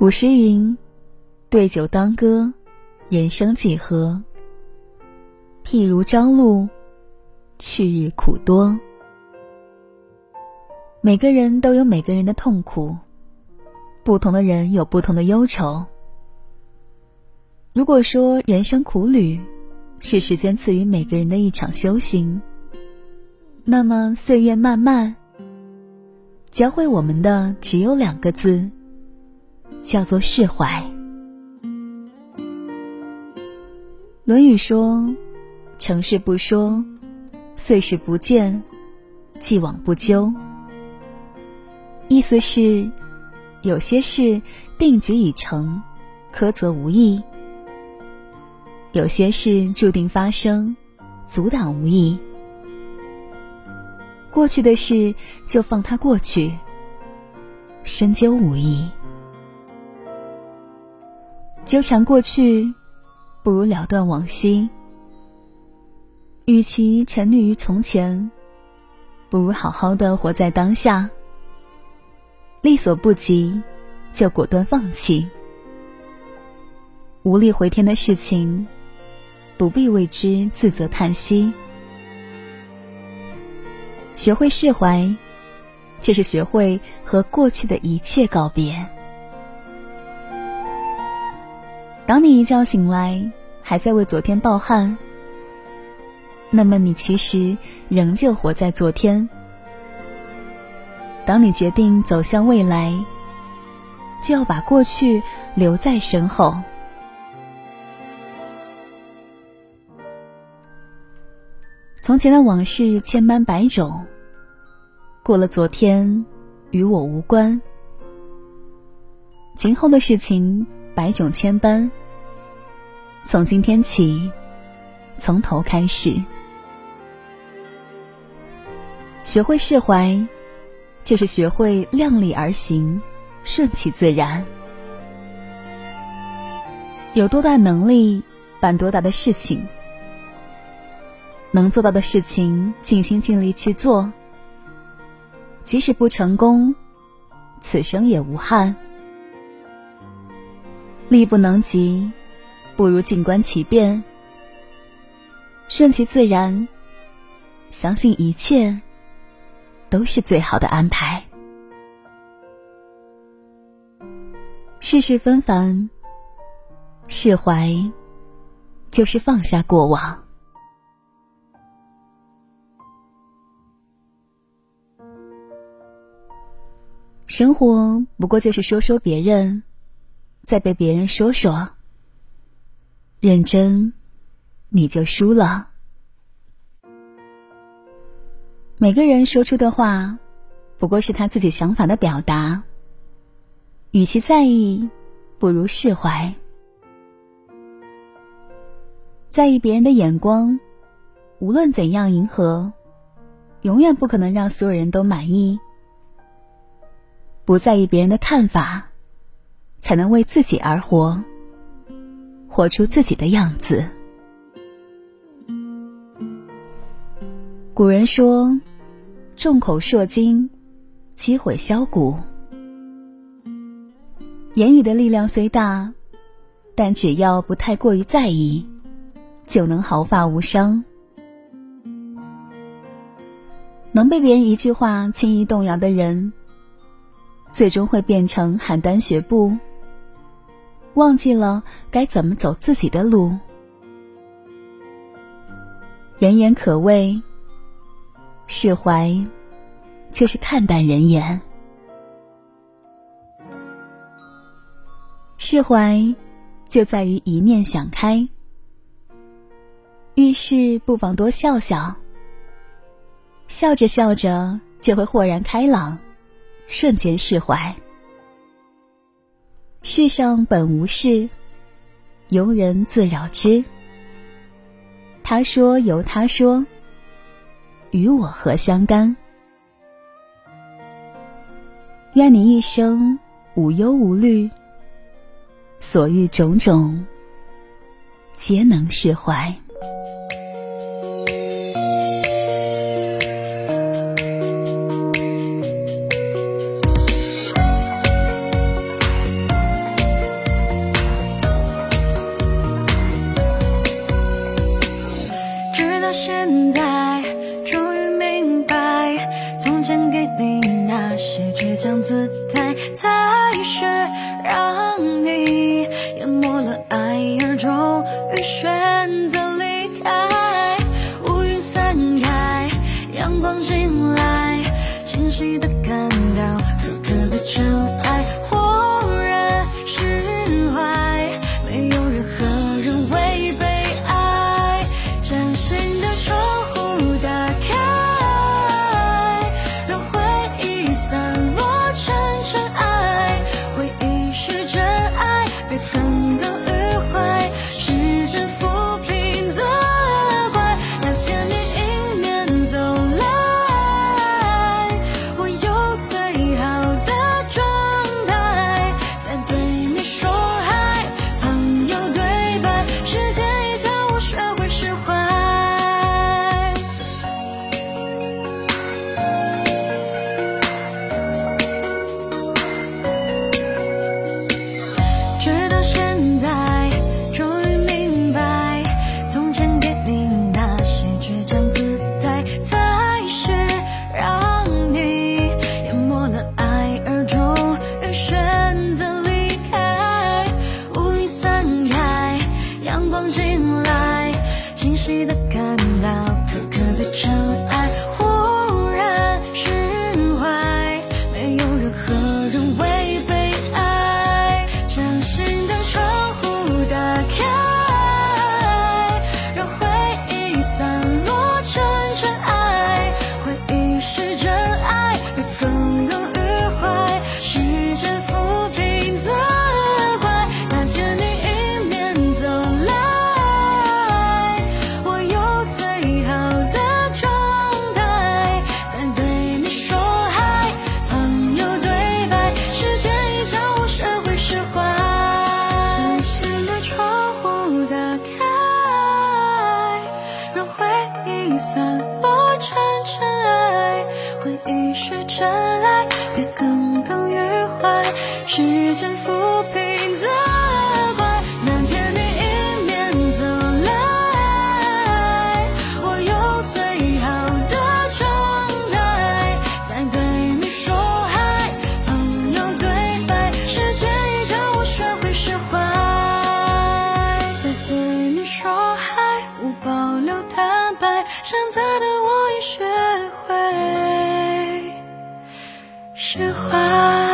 古诗云：“对酒当歌，人生几何？譬如朝露，去日苦多。”每个人都有每个人的痛苦，不同的人有不同的忧愁。如果说人生苦旅是时间赐予每个人的一场修行，那么岁月漫漫，教会我们的只有两个字，叫做释怀。《论语》说：“成事不说，碎事不见，既往不咎。”意思是，有些事定局已成，苛责无益；有些事注定发生，阻挡无益。过去的事就放它过去，深究无益。纠缠过去，不如了断往昔。与其沉溺于从前，不如好好的活在当下。力所不及，就果断放弃；无力回天的事情，不必为之自责叹息。学会释怀，就是学会和过去的一切告别。当你一觉醒来，还在为昨天抱憾，那么你其实仍旧活在昨天。当你决定走向未来，就要把过去留在身后。从前的往事千般百种，过了昨天，与我无关。今后的事情百种千般，从今天起，从头开始，学会释怀。就是学会量力而行，顺其自然。有多大能力办多大的事情，能做到的事情尽心尽力去做。即使不成功，此生也无憾。力不能及，不如静观其变，顺其自然，相信一切。都是最好的安排。世事纷繁，释怀就是放下过往。生活不过就是说说别人，再被别人说说。认真，你就输了。每个人说出的话，不过是他自己想法的表达。与其在意，不如释怀。在意别人的眼光，无论怎样迎合，永远不可能让所有人都满意。不在意别人的看法，才能为自己而活，活出自己的样子。古人说。众口铄金，积毁销骨。言语的力量虽大，但只要不太过于在意，就能毫发无伤。能被别人一句话轻易动摇的人，最终会变成邯郸学步，忘记了该怎么走自己的路。人言可畏。释怀，就是看淡人言。释怀，就在于一念想开。遇事不妨多笑笑，笑着笑着就会豁然开朗，瞬间释怀。世上本无事，由人自扰之。他说由他说。与我何相干？愿你一生无忧无虑，所遇种种皆能释怀。现在，终于明白，从前给你那些倔强姿态，才是让你淹没了爱，而终于选择离开。乌云散开，阳光进来，清晰的看到可可的尘埃。散落成尘埃，回忆是尘埃，别耿耿于怀。时间抚平现在的我已学会释怀。